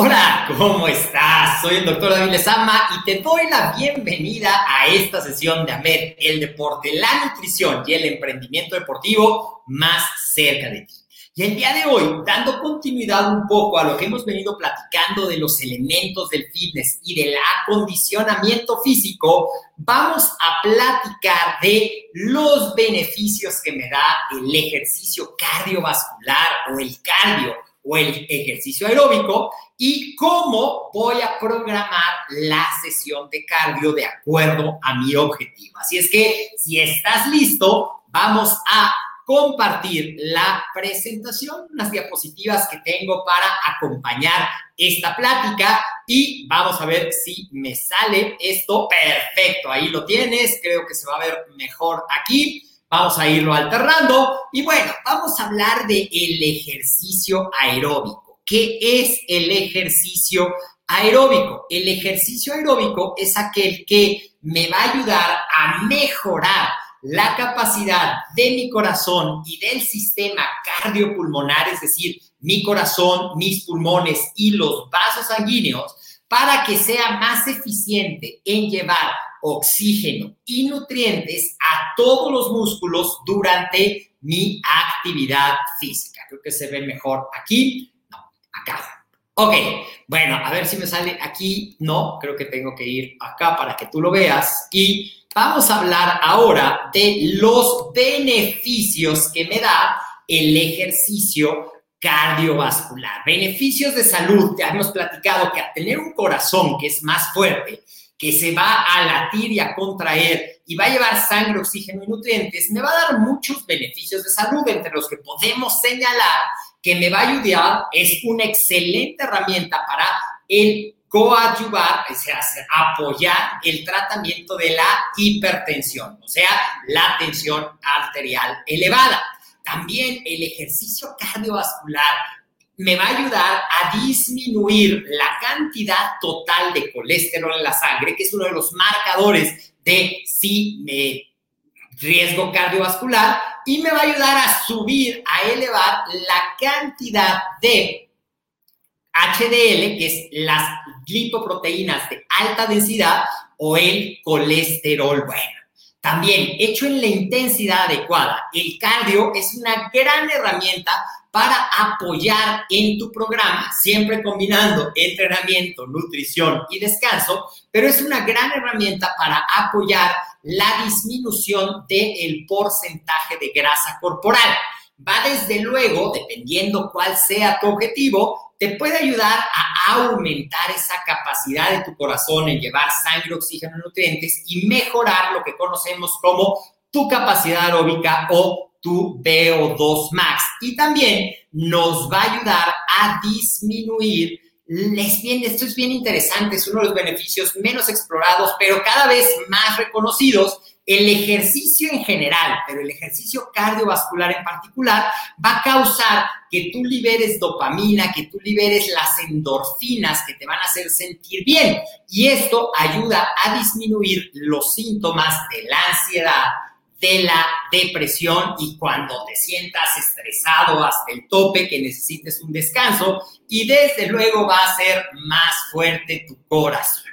Hola, ¿cómo estás? Soy el doctor David Lezama y te doy la bienvenida a esta sesión de AMED, el deporte, la nutrición y el emprendimiento deportivo más cerca de ti. Y el día de hoy, dando continuidad un poco a lo que hemos venido platicando de los elementos del fitness y del acondicionamiento físico, vamos a platicar de los beneficios que me da el ejercicio cardiovascular o el cardio o el ejercicio aeróbico y cómo voy a programar la sesión de cardio de acuerdo a mi objetivo. Así es que si estás listo, vamos a compartir la presentación, unas diapositivas que tengo para acompañar esta plática y vamos a ver si me sale esto. Perfecto, ahí lo tienes, creo que se va a ver mejor aquí. Vamos a irlo alternando y bueno, vamos a hablar de el ejercicio aeróbico. ¿Qué es el ejercicio aeróbico? El ejercicio aeróbico es aquel que me va a ayudar a mejorar la capacidad de mi corazón y del sistema cardiopulmonar, es decir, mi corazón, mis pulmones y los vasos sanguíneos, para que sea más eficiente en llevar oxígeno y nutrientes a todos los músculos durante mi actividad física. Creo que se ve mejor aquí, no, acá. Ok, bueno, a ver si me sale aquí. No, creo que tengo que ir acá para que tú lo veas. Y vamos a hablar ahora de los beneficios que me da el ejercicio cardiovascular. Beneficios de salud. Ya hemos platicado que al tener un corazón que es más fuerte, que se va a latir y a contraer y va a llevar sangre, oxígeno y nutrientes, me va a dar muchos beneficios de salud, entre los que podemos señalar que me va a ayudar, es una excelente herramienta para el coadyuvar, o sea, apoyar el tratamiento de la hipertensión, o sea, la tensión arterial elevada. También el ejercicio cardiovascular me va a ayudar a disminuir la cantidad total de colesterol en la sangre, que es uno de los marcadores de si me riesgo cardiovascular, y me va a ayudar a subir, a elevar la cantidad de HDL, que es las lipoproteínas de alta densidad, o el colesterol bueno. También, hecho en la intensidad adecuada, el cardio es una gran herramienta para apoyar en tu programa, siempre combinando entrenamiento, nutrición y descanso, pero es una gran herramienta para apoyar la disminución del porcentaje de grasa corporal. Va desde luego, dependiendo cuál sea tu objetivo, te puede ayudar a aumentar esa capacidad de tu corazón en llevar sangre, oxígeno y nutrientes y mejorar lo que conocemos como tu capacidad aeróbica o tu VO2 max. Y también nos va a ayudar a disminuir es bien, esto es bien interesante, es uno de los beneficios menos explorados, pero cada vez más reconocidos. El ejercicio en general, pero el ejercicio cardiovascular en particular, va a causar que tú liberes dopamina, que tú liberes las endorfinas que te van a hacer sentir bien. Y esto ayuda a disminuir los síntomas de la ansiedad, de la depresión y cuando te sientas estresado hasta el tope, que necesites un descanso y desde luego va a ser más fuerte tu corazón.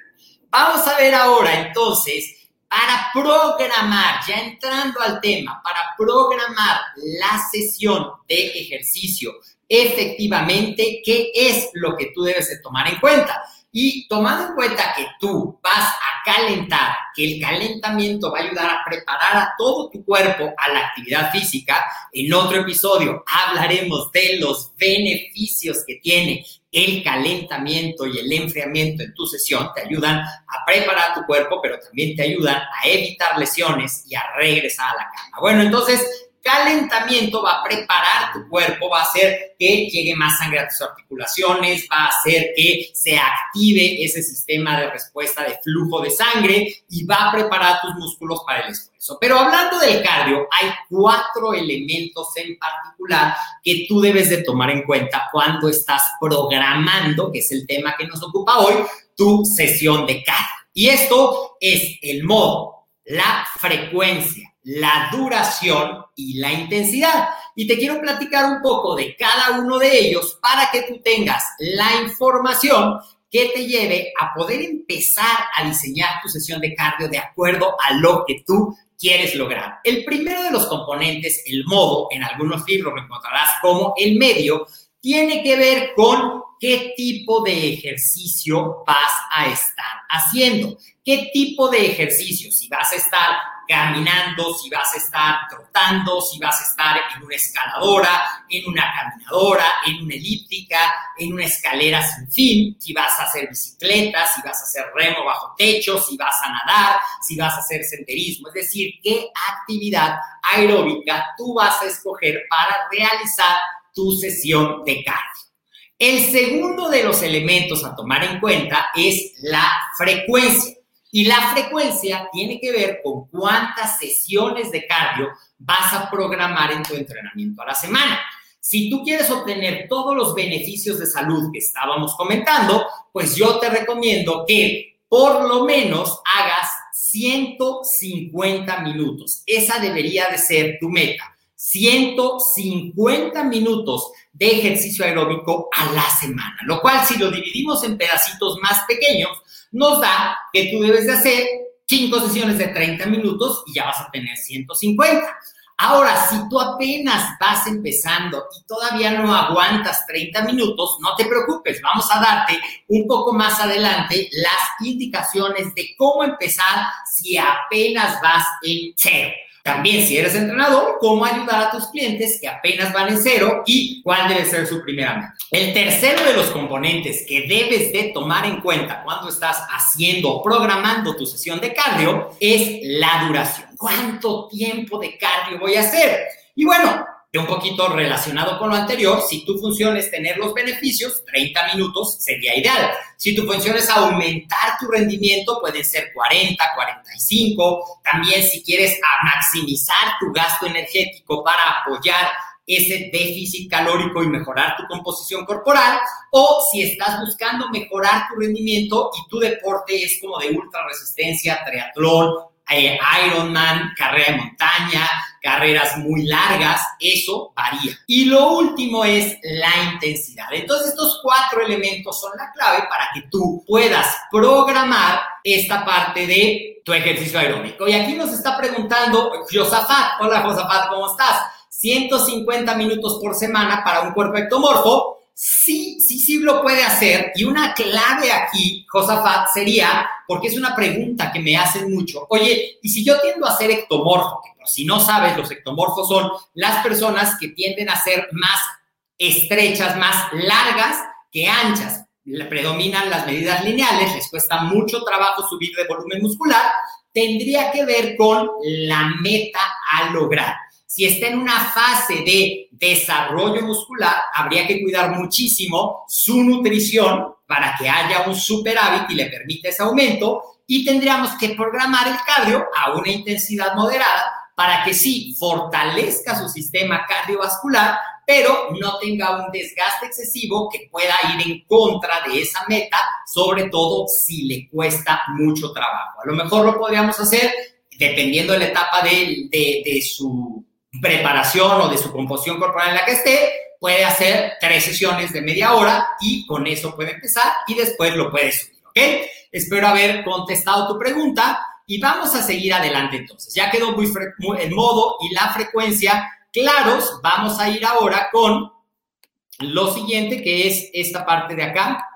Vamos a ver ahora entonces, para programar, ya entrando al tema, para programar la sesión de ejercicio efectivamente, ¿qué es lo que tú debes de tomar en cuenta? Y tomando en cuenta que tú vas a calentar, que el calentamiento va a ayudar a preparar a todo tu cuerpo a la actividad física, en otro episodio hablaremos de los beneficios que tiene el calentamiento y el enfriamiento en tu sesión. Te ayudan a preparar tu cuerpo, pero también te ayudan a evitar lesiones y a regresar a la cama. Bueno, entonces calentamiento va a preparar tu cuerpo, va a hacer que llegue más sangre a tus articulaciones, va a hacer que se active ese sistema de respuesta de flujo de sangre y va a preparar tus músculos para el esfuerzo. Pero hablando del cardio, hay cuatro elementos en particular que tú debes de tomar en cuenta cuando estás programando, que es el tema que nos ocupa hoy, tu sesión de cardio. Y esto es el modo, la frecuencia, la duración y la intensidad. Y te quiero platicar un poco de cada uno de ellos para que tú tengas la información que te lleve a poder empezar a diseñar tu sesión de cardio de acuerdo a lo que tú quieres lograr. El primero de los componentes, el modo, en algunos libros lo encontrarás como el medio, tiene que ver con qué tipo de ejercicio vas a estar haciendo, qué tipo de ejercicio, si vas a estar caminando, si vas a estar trotando, si vas a estar en una escaladora, en una caminadora, en una elíptica, en una escalera sin fin, si vas a hacer bicicleta, si vas a hacer remo bajo techo, si vas a nadar, si vas a hacer senderismo, es decir, qué actividad aeróbica tú vas a escoger para realizar tu sesión de cardio. El segundo de los elementos a tomar en cuenta es la frecuencia. Y la frecuencia tiene que ver con cuántas sesiones de cardio vas a programar en tu entrenamiento a la semana. Si tú quieres obtener todos los beneficios de salud que estábamos comentando, pues yo te recomiendo que por lo menos hagas 150 minutos. Esa debería de ser tu meta. 150 minutos de ejercicio aeróbico a la semana, lo cual si lo dividimos en pedacitos más pequeños, nos da que tú debes de hacer cinco sesiones de 30 minutos y ya vas a tener 150. Ahora, si tú apenas vas empezando y todavía no aguantas 30 minutos, no te preocupes, vamos a darte un poco más adelante las indicaciones de cómo empezar si apenas vas en cero. También, si eres entrenador, cómo ayudar a tus clientes que apenas van en cero y cuál debe ser su primera meta. El tercero de los componentes que debes de tomar en cuenta cuando estás haciendo o programando tu sesión de cardio es la duración. ¿Cuánto tiempo de cardio voy a hacer? Y bueno, un poquito relacionado con lo anterior, si tu función es tener los beneficios, 30 minutos sería ideal. Si tu función es aumentar tu rendimiento, pueden ser 40, 45. También si quieres maximizar tu gasto energético para apoyar ese déficit calórico y mejorar tu composición corporal, o si estás buscando mejorar tu rendimiento y tu deporte es como de ultra resistencia, triatlón, eh, Ironman, carrera de montaña, carreras muy largas, eso varía. Y lo último es la intensidad. Entonces estos cuatro elementos son la clave para que tú puedas programar esta parte de tu ejercicio aeróbico. Y aquí nos está preguntando Josafat. Hola Josafat, ¿cómo estás? 150 minutos por semana para un cuerpo ectomorfo sí, sí, sí lo puede hacer. Y una clave aquí, Josafat, sería, porque es una pregunta que me hacen mucho, oye, ¿y si yo tiendo a ser ectomorfo? Si no sabes, los ectomorfos son las personas que tienden a ser más estrechas, más largas que anchas. Predominan las medidas lineales, les cuesta mucho trabajo subir de volumen muscular. Tendría que ver con la meta a lograr. Si está en una fase de desarrollo muscular, habría que cuidar muchísimo su nutrición para que haya un superávit y le permita ese aumento y tendríamos que programar el cardio a una intensidad moderada para que sí fortalezca su sistema cardiovascular, pero no tenga un desgaste excesivo que pueda ir en contra de esa meta, sobre todo si le cuesta mucho trabajo. A lo mejor lo podríamos hacer dependiendo de la etapa de, de, de su preparación o de su composición corporal en la que esté, puede hacer tres sesiones de media hora y con eso puede empezar y después lo puede subir, ¿ok? Espero haber contestado tu pregunta y vamos a seguir adelante entonces. Ya quedó muy, muy el modo y la frecuencia claros. Vamos a ir ahora con lo siguiente que es esta parte de acá,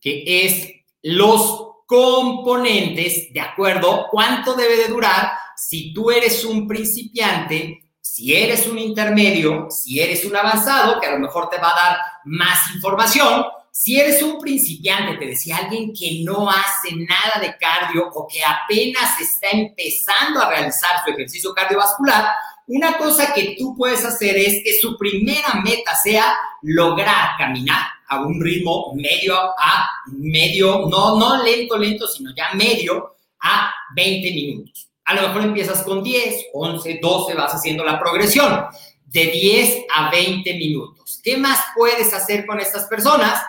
que es los componentes, ¿de acuerdo? ¿Cuánto debe de durar si tú eres un principiante si eres un intermedio, si eres un avanzado, que a lo mejor te va a dar más información, si eres un principiante, te decía alguien que no hace nada de cardio o que apenas está empezando a realizar su ejercicio cardiovascular, una cosa que tú puedes hacer es que su primera meta sea lograr caminar a un ritmo medio a medio, no, no lento, lento, sino ya medio a 20 minutos. A lo mejor empiezas con 10, 11, 12, vas haciendo la progresión de 10 a 20 minutos. ¿Qué más puedes hacer con estas personas?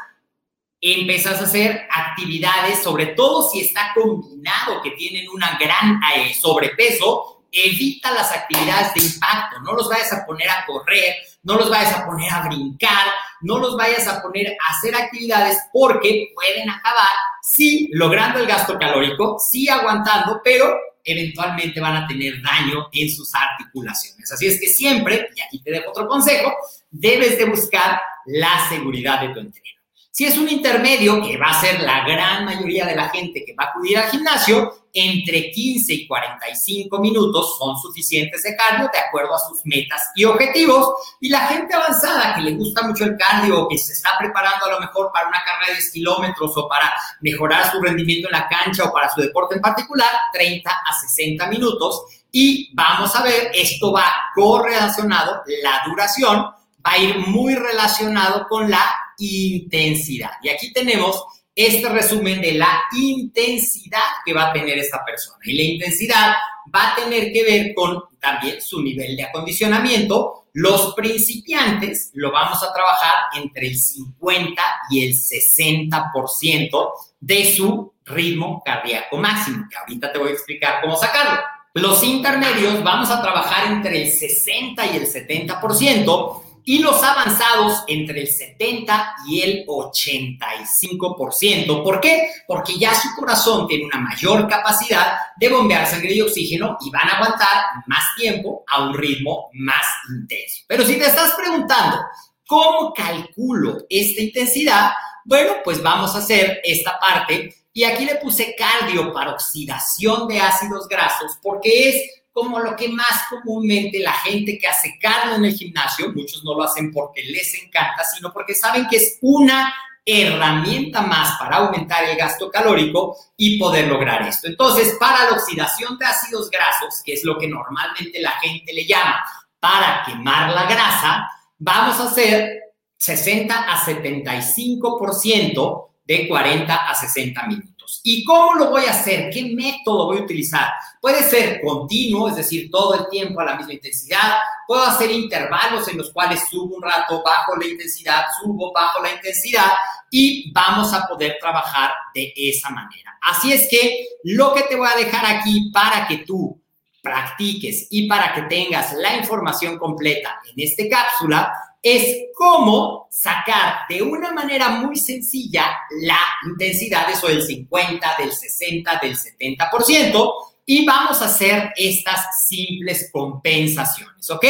Empiezas a hacer actividades, sobre todo si está combinado que tienen una gran eh, sobrepeso, evita las actividades de impacto, no los vayas a poner a correr, no los vayas a poner a brincar, no los vayas a poner a hacer actividades porque pueden acabar, sí, logrando el gasto calórico, sí aguantando, pero eventualmente van a tener daño en sus articulaciones. Así es que siempre, y aquí te dejo otro consejo, debes de buscar la seguridad de tu entreno. Si es un intermedio, que va a ser la gran mayoría de la gente que va a acudir al gimnasio, entre 15 y 45 minutos son suficientes de cardio de acuerdo a sus metas y objetivos. Y la gente avanzada que le gusta mucho el cardio que se está preparando a lo mejor para una carrera de 10 kilómetros o para mejorar su rendimiento en la cancha o para su deporte en particular, 30 a 60 minutos. Y vamos a ver, esto va correlacionado, la duración va a ir muy relacionado con la intensidad. Y aquí tenemos este resumen de la intensidad que va a tener esta persona. Y la intensidad va a tener que ver con también su nivel de acondicionamiento. Los principiantes lo vamos a trabajar entre el 50 y el 60% de su ritmo cardíaco máximo, que ahorita te voy a explicar cómo sacarlo. Los intermedios vamos a trabajar entre el 60 y el 70% y los avanzados entre el 70 y el 85%. ¿Por qué? Porque ya su corazón tiene una mayor capacidad de bombear sangre y oxígeno y van a aguantar más tiempo a un ritmo más intenso. Pero si te estás preguntando, ¿cómo calculo esta intensidad? Bueno, pues vamos a hacer esta parte y aquí le puse cardio para oxidación de ácidos grasos porque es como lo que más comúnmente la gente que hace cardio en el gimnasio, muchos no lo hacen porque les encanta, sino porque saben que es una herramienta más para aumentar el gasto calórico y poder lograr esto. Entonces, para la oxidación de ácidos grasos, que es lo que normalmente la gente le llama para quemar la grasa, vamos a hacer 60 a 75% de 40 a 60 minutos. ¿Y cómo lo voy a hacer? ¿Qué método voy a utilizar? Puede ser continuo, es decir, todo el tiempo a la misma intensidad. Puedo hacer intervalos en los cuales subo un rato bajo la intensidad, subo bajo la intensidad y vamos a poder trabajar de esa manera. Así es que lo que te voy a dejar aquí para que tú practiques y para que tengas la información completa en esta cápsula es cómo sacar de una manera muy sencilla la intensidad, eso del 50, del 60, del 70%, y vamos a hacer estas simples compensaciones, ¿ok?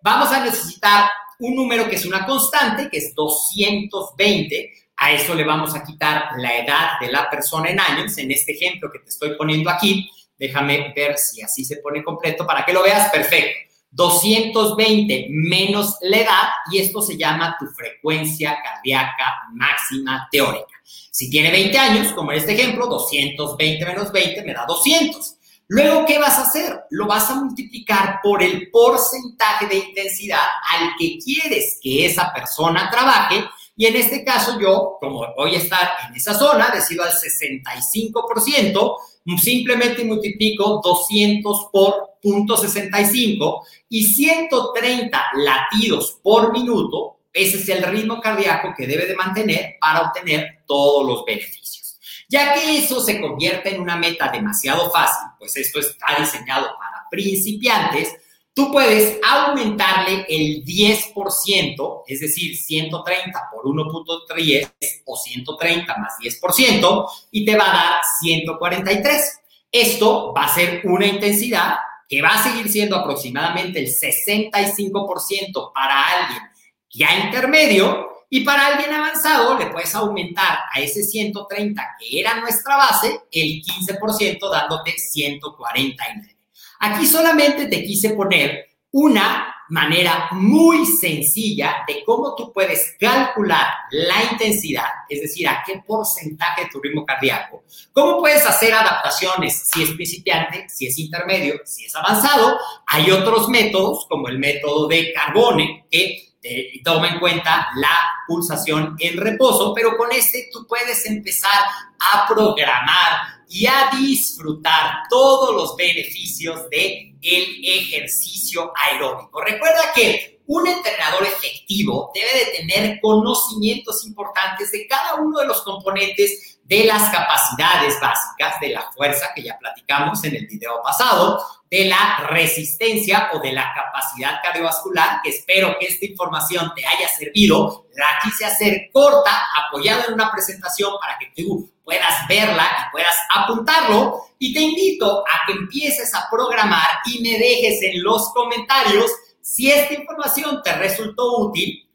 Vamos a necesitar un número que es una constante, que es 220. A eso le vamos a quitar la edad de la persona en años, en este ejemplo que te estoy poniendo aquí. Déjame ver si así se pone completo para que lo veas perfecto. 220 menos la edad y esto se llama tu frecuencia cardíaca máxima teórica. Si tiene 20 años, como en este ejemplo, 220 menos 20 me da 200. Luego, ¿qué vas a hacer? Lo vas a multiplicar por el porcentaje de intensidad al que quieres que esa persona trabaje Y en este caso yo, como voy a estar en esa zona, decido al 65%, simplemente multiplico 200 por 0.65 y 130 latidos por minuto, ese es el ritmo cardíaco que debe de mantener para obtener todos los beneficios. Ya que eso se convierte en una meta demasiado fácil, pues esto está diseñado para principiantes, tú puedes aumentarle el 10%, es decir, 130 por 1.3 o 130 más 10%, y te va a dar 143. Esto va a ser una intensidad que va a seguir siendo aproximadamente el 65% para alguien ya intermedio y para alguien avanzado le puedes aumentar a ese 130 que era nuestra base el 15% dándote 149. Aquí solamente te quise poner una manera muy sencilla de cómo tú puedes calcular la intensidad, es decir, a qué porcentaje de tu ritmo cardíaco, cómo puedes hacer adaptaciones si es principiante, si es intermedio, si es avanzado. Hay otros métodos, como el método de Carbone, que toma en cuenta la pulsación en reposo, pero con este tú puedes empezar a programar y a disfrutar todos los beneficios de el ejercicio aeróbico. Recuerda que un entrenador efectivo debe de tener conocimientos importantes de cada uno de los componentes de las capacidades básicas de la fuerza que ya platicamos en el video pasado, de la resistencia o de la capacidad cardiovascular, espero que esta información te haya servido. La quise hacer corta, apoyada en una presentación para que tú puedas verla y puedas apuntarlo. Y te invito a que empieces a programar y me dejes en los comentarios si esta información te resultó útil,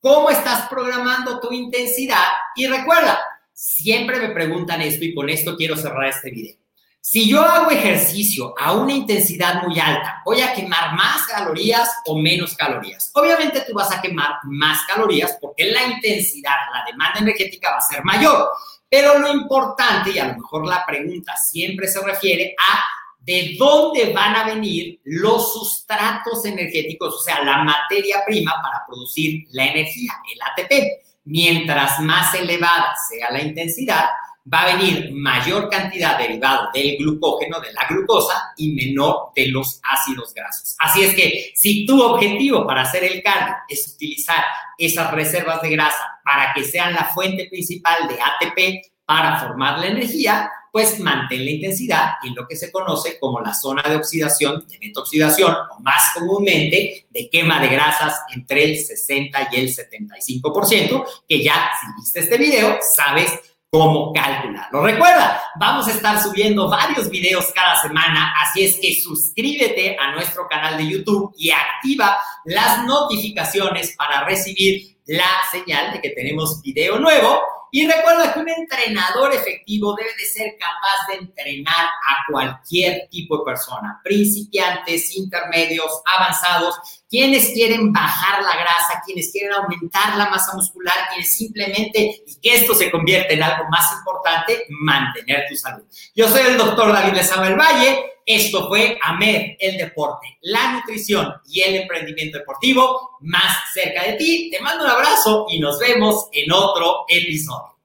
cómo estás programando tu intensidad. Y recuerda, siempre me preguntan esto y con esto quiero cerrar este video. Si yo hago ejercicio a una intensidad muy alta, ¿voy a quemar más calorías o menos calorías? Obviamente tú vas a quemar más calorías porque la intensidad, la demanda energética va a ser mayor. Pero lo importante, y a lo mejor la pregunta siempre se refiere a de dónde van a venir los sustratos energéticos, o sea, la materia prima para producir la energía, el ATP. Mientras más elevada sea la intensidad, va a venir mayor cantidad derivado del glucógeno, de la glucosa, y menor de los ácidos grasos. Así es que si tu objetivo para hacer el cardio es utilizar esas reservas de grasa para que sean la fuente principal de ATP para formar la energía, pues mantén la intensidad en lo que se conoce como la zona de oxidación, de metoxidación, o más comúnmente de quema de grasas entre el 60 y el 75%, que ya si viste este video, sabes cómo calcularlo. Recuerda, vamos a estar subiendo varios videos cada semana, así es que suscríbete a nuestro canal de YouTube y activa las notificaciones para recibir la señal de que tenemos video nuevo y recuerda que un entrenador efectivo debe de ser capaz de entrenar a cualquier tipo de persona, principiantes, intermedios, avanzados, quienes quieren bajar la grasa, quienes quieren aumentar la masa muscular, quienes simplemente, y que esto se convierte en algo más importante, mantener tu salud. Yo soy el doctor David Lezama del Valle. Esto fue AMED, el deporte, la nutrición y el emprendimiento deportivo más cerca de ti. Te mando un abrazo y nos vemos en otro episodio.